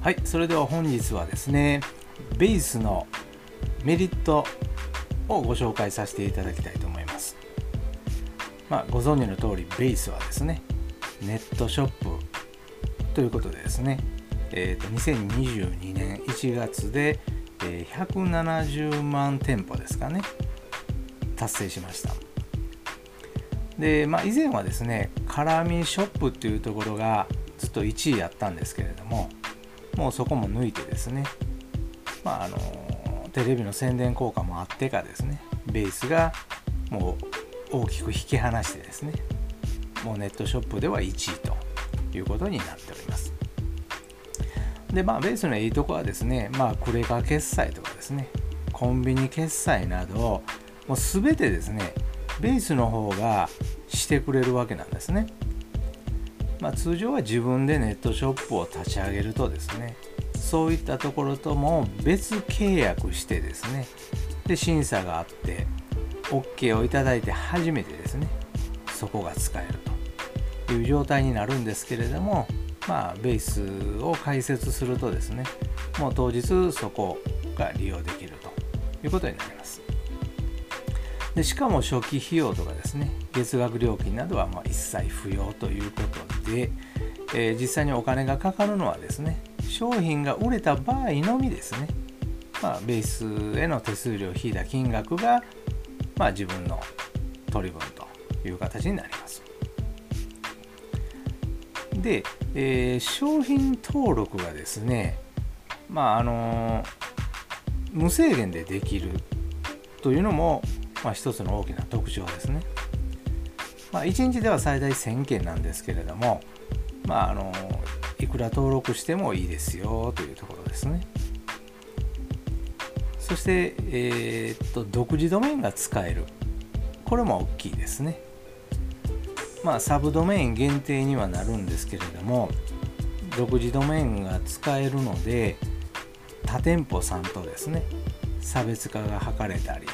はいそれでは本日はですねベースのメリットをご紹介させていただきたいと思います。まあ、ご存知の通りベースはですねネットショップということでですね、えー、と2022年1月で、えー170万店舗ですかね達成しました。で、まあ、以前はですねカラミショップっていうところがずっと1位やったんですけれどももうそこも抜いてですね。まああのテレビの宣伝効果もあってかですね。ベースがもう大きく引き離してですね。もうネットショップでは1位ということになっております。でまあベースのいいとこはですねまあクレカ決済とかですね。コンビニ決済などもう全てですねベースの方がしてくれるわけなんですね。まあ、通常は自分でネットショップを立ち上げるとですねそういったところとも別契約してですねで審査があって OK をいただいて初めてですねそこが使えるという状態になるんですけれどもまあベースを開設するとですねもう当日そこが利用できるということになります。でしかも初期費用とかですね月額料金などはま一切不要ということで、えー、実際にお金がかかるのはですね商品が売れた場合のみですね、まあ、ベースへの手数料を引いた金額が、まあ、自分の取り分という形になります。で、えー、商品登録がですねまああの無制限でできるというのもまあ、一つの大きな特徴ですね。まあ、1日では最大1000件なんですけれども、まあ、あのいくら登録してもいいですよというところですね。そして、えー、っと独自ドメインが使える。これも大きいですね。まあ、サブドメイン限定にはなるんですけれども、独自ドメインが使えるので、他店舗さんとですね、差別化が図れたり、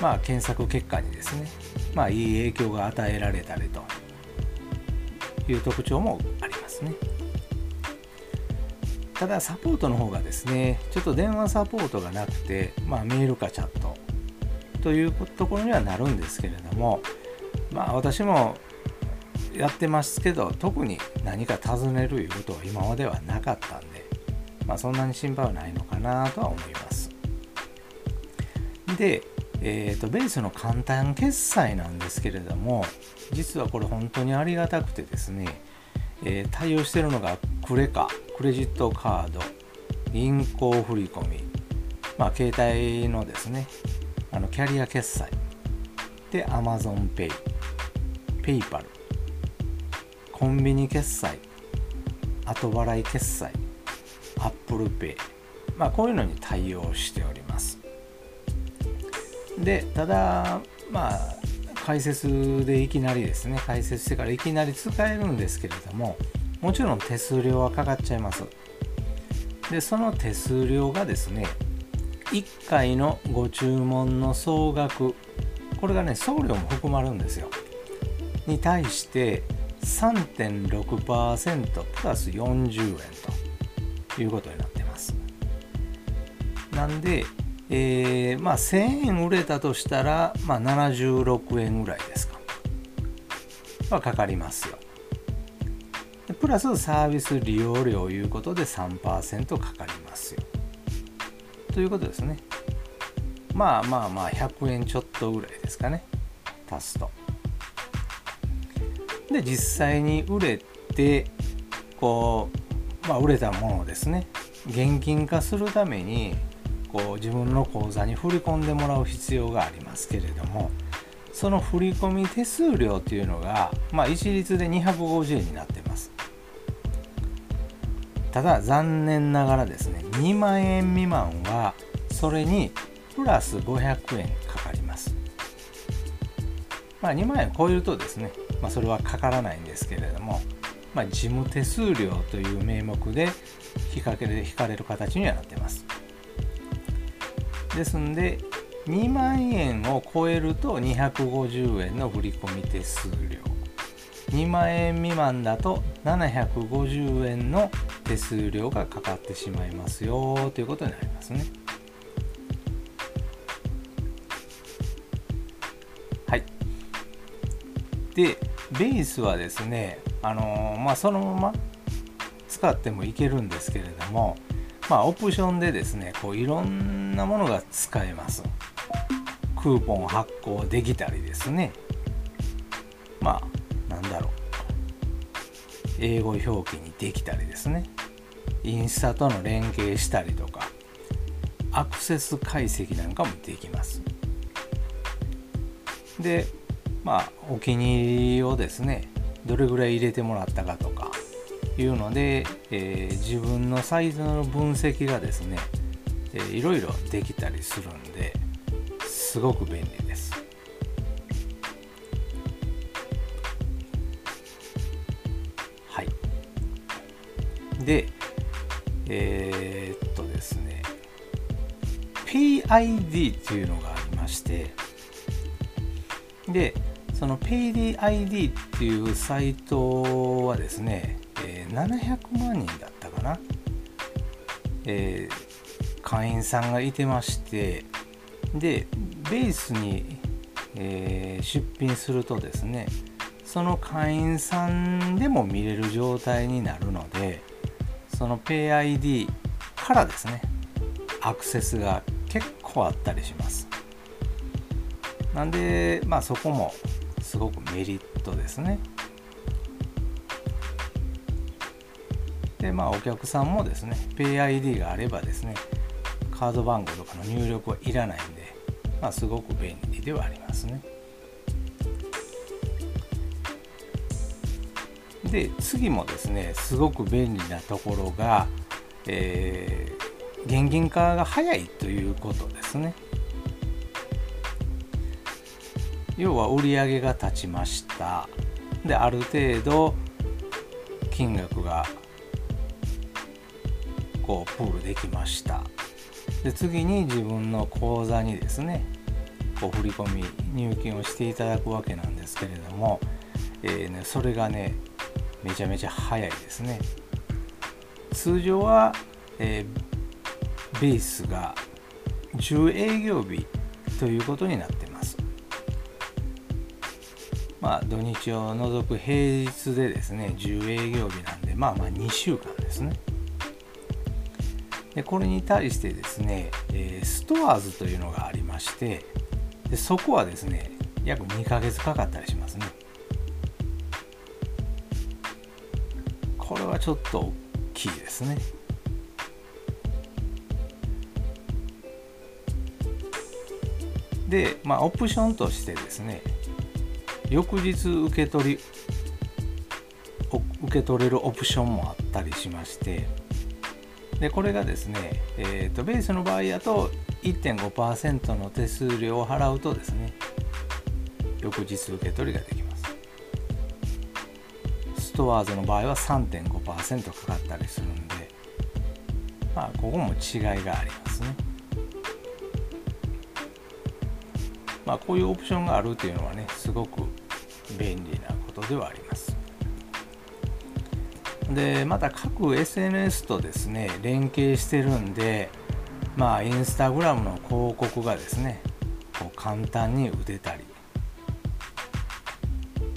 まあ、検索結果にですね、まあ、いい影響が与えられたりという特徴もありますね。ただサポートの方がですねちょっと電話サポートがなくて、まあ、メールかチャットというところにはなるんですけれどもまあ私もやってますけど特に何か尋ねるいうことは今まではなかったんで、まあ、そんなに心配はないのかなとは思います。でえーと、ベースの簡単決済なんですけれども実はこれ本当にありがたくてですね、えー、対応しているのがクレカクレジットカード銀行振込まあ携帯のですねあのキャリア決済で AmazonPay、PayPal、コンビニ決済、後払い決済、ApplePay、まあこういうのに対応しております。でただまあ解説でいきなりですね解説してからいきなり使えるんですけれどももちろん手数料はかかっちゃいます。でその手数料がですね1回のご注文の総額これがね送料も含まれるんですよ。に対して3.6%プラス40円ということになってます。なんでえー、まあ1000円売れたとしたら、まあ、76円ぐらいですか。はかかりますよ。プラスサービス利用料いうことで3%かかりますよ。ということですね。まあまあまあ100円ちょっとぐらいですかね。足すと。で実際に売れてこうまあ売れたものをですね現金化するためにこう自分の口座に振り込んでもらう必要がありますけれどもその振込手数料というのが、まあ、一律で250円になってます。ただ残念ながらですね2万円未満はそれにプラス500円かかります。まあ2万円超えるとですね、まあ、それはかからないんですけれども、まあ、事務手数料という名目で引かれる引かれる形にはなってます。ですんで2万円を超えると250円の振込手数料2万円未満だと750円の手数料がかかってしまいますよということになりますね。はい。で、ベースはですね、あのー、まあ、そのまま使ってもいけるんですけれども、まあ、オプションでですね、こういろんなものが使えます。クーポン発行できたりですね。まあ、なんだろう。英語表記にできたりですね。インスタとの連携したりとか、アクセス解析なんかもできます。で、まあ、お気に入りをですね、どれぐらい入れてもらったかとかいうので、えー、自分のサイズの分析がですね、えー、いろいろできたりするんですごく便利です。はい。で、えー、っとですね、PID っていうのがありまして、で、その PDID っていうサイトはですね、700万人だったかな、えー、会員さんがいてましてでベースに、えー、出品するとですねその会員さんでも見れる状態になるのでその PayID からですねアクセスが結構あったりします。なんでまあそこもすごくメリットですね。でまあお客さんもですね PayID があればですねカード番号とかの入力はいらないんでまあ、すごく便利ではありますね。で次もですねすごく便利なところが、えー、現金化が早いということですね。要は売り上げが立ちましたである程度金額がこうプールできました。で次に自分の口座にですねこう振り込み入金をしていただくわけなんですけれども、えーね、それがねめちゃめちゃ早いですね。通常は、えー、ベースが10営業日ということになってます。まあ土日を除く平日でですね10営業日なんでまあまあ2週間ですね。でこれに対してですね、えー、ストアーズというのがありましてでそこはですね約2ヶ月かかったりしますね。これはちょっと大きいですね。でまあオプションとしてですね翌日受け取り受け取れるオプションもあったりしましてでこれがですね、えーと、ベースの場合だと1.5%の手数料を払うとですね翌日受け取りができます。ストアーズの場合は3.5%かかったりするんでまあここも違いがありますね。まあこういうオプションがあるというのはねすごく便利なことではあります。でまた各 SNS とですね連携してるんでまあインスタグラムの広告がですねこう簡単に打てたり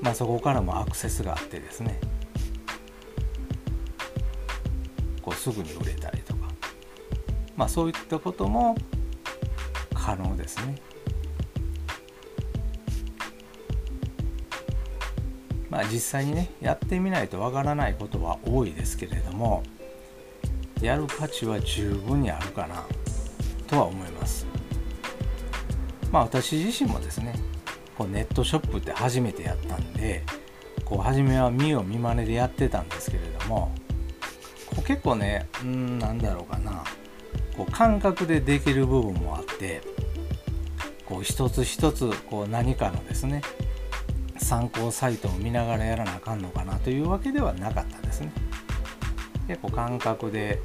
まあそこからもアクセスがあってですねこうすぐに売れたりとかまあそういったことも可能ですね。まあ、実際にねやってみないとわからないことは多いですけれどもやる価値は十分にあるかなとは思います。まあ私自身もですねこうネットショップって初めてやったんでこう初めは見よう見まねでやってたんですけれどもこう結構ねうんなんだろうかなこう感覚でできる部分もあってこう一つ一つこう何かのですね参考サイトを見ながらやらなあかんのかなというわけではなかったですね。結構感覚で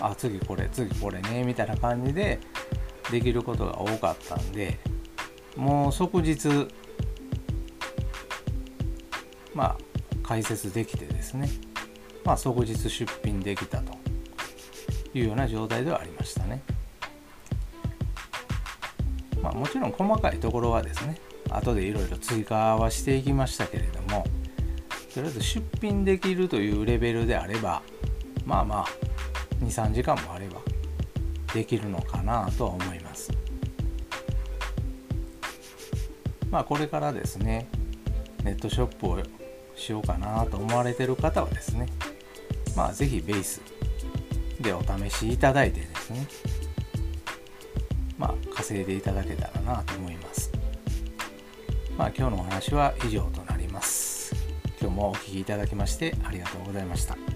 あ次これ次これねみたいな感じでできることが多かったんでもう即日まあ解説できてですねまあ即日出品できたというような状態ではありましたね。まあ、もちろん細かいところはですね後でいろいろ追加はしていきましたけれどもとりあえず出品できるというレベルであればまあまあ23時間もあればできるのかなとは思います。まあこれからですねネットショップをしようかなと思われてる方はですねまあ是非ベースでお試しいただいてですねまあ稼いでいただけたらなと思います。まあ今日のお話は以上となります。今日もお聴きいただきましてありがとうございました。